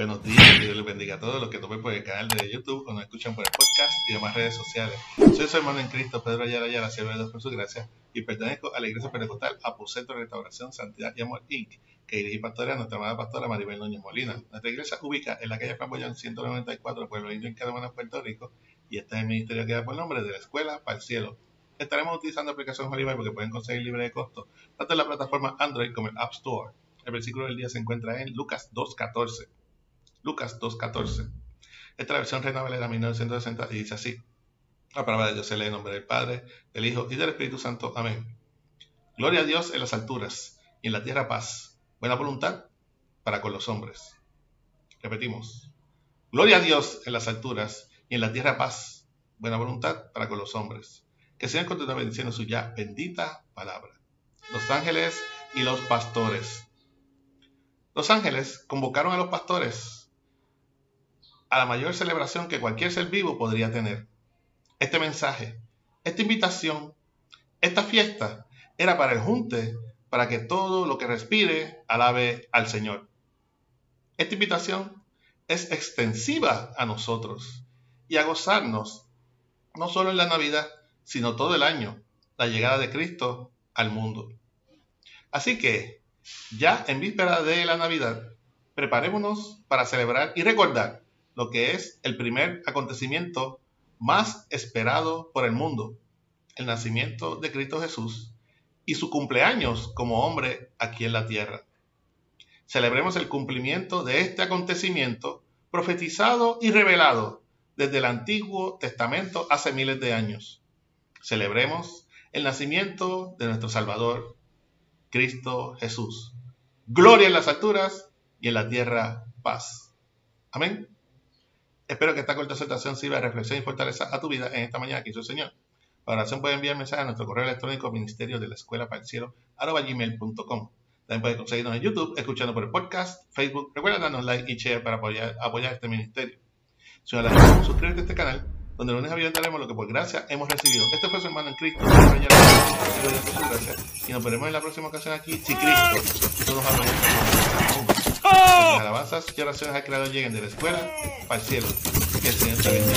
Buenos días, Dios les bendiga a todos los que tomen por el canal de YouTube o nos escuchan por el podcast y demás redes sociales. Soy su hermano en Cristo, Pedro Ayala Ayala, siervo de Dios por su gracia, y pertenezco a la Iglesia Pentecostal Aposento Restauración, Santidad y Amor Inc., que dirige y pastorea nuestra amada pastora Maribel Núñez Molina. Nuestra iglesia ubica en la calle Flamboyán 194, Pueblo Indio en Cadena, Puerto Rico, y este es el ministerio que da por nombre de la Escuela para el Cielo. Estaremos utilizando aplicación Oliver porque pueden conseguir libre de costo, tanto en la plataforma Android como en App Store. El versículo del día se encuentra en Lucas 2.14. Lucas 2.14. Esta versión Reina Valera 1960 y dice así. La palabra de Dios se lee en nombre del Padre, del Hijo y del Espíritu Santo. Amén. Gloria a Dios en las alturas y en la tierra paz. Buena voluntad para con los hombres. Repetimos. Gloria a Dios en las alturas y en la tierra paz. Buena voluntad para con los hombres. Que sean continúe bendiciendo su ya bendita palabra. Los ángeles y los pastores. Los ángeles convocaron a los pastores a la mayor celebración que cualquier ser vivo podría tener. Este mensaje, esta invitación, esta fiesta era para el junte, para que todo lo que respire alabe al Señor. Esta invitación es extensiva a nosotros y a gozarnos, no solo en la Navidad, sino todo el año, la llegada de Cristo al mundo. Así que, ya en víspera de la Navidad, preparémonos para celebrar y recordar lo que es el primer acontecimiento más esperado por el mundo, el nacimiento de Cristo Jesús y su cumpleaños como hombre aquí en la tierra. Celebremos el cumplimiento de este acontecimiento profetizado y revelado desde el Antiguo Testamento hace miles de años. Celebremos el nacimiento de nuestro Salvador, Cristo Jesús. Gloria en las alturas y en la tierra paz. Amén. Espero que esta corta exhortación sirva de reflexión y fortaleza a tu vida en esta mañana que hizo el Señor. Para oración puede enviar mensaje a nuestro correo electrónico ministerio de la escuela para el cielo gmail.com. También puedes conseguirnos en YouTube, escuchando por el podcast, Facebook. Recuerda darnos like y share para apoyar, apoyar este ministerio. Si no la suscríbete a este canal, donde lunes a viernes daremos lo que por gracia hemos recibido. Este fue su hermano en Cristo, y nos veremos en la próxima ocasión aquí, si Cristo y todos hablamos. Las alabanzas y oraciones al Creador lleguen de la escuela para el cielo. Que el Señor te bendiga.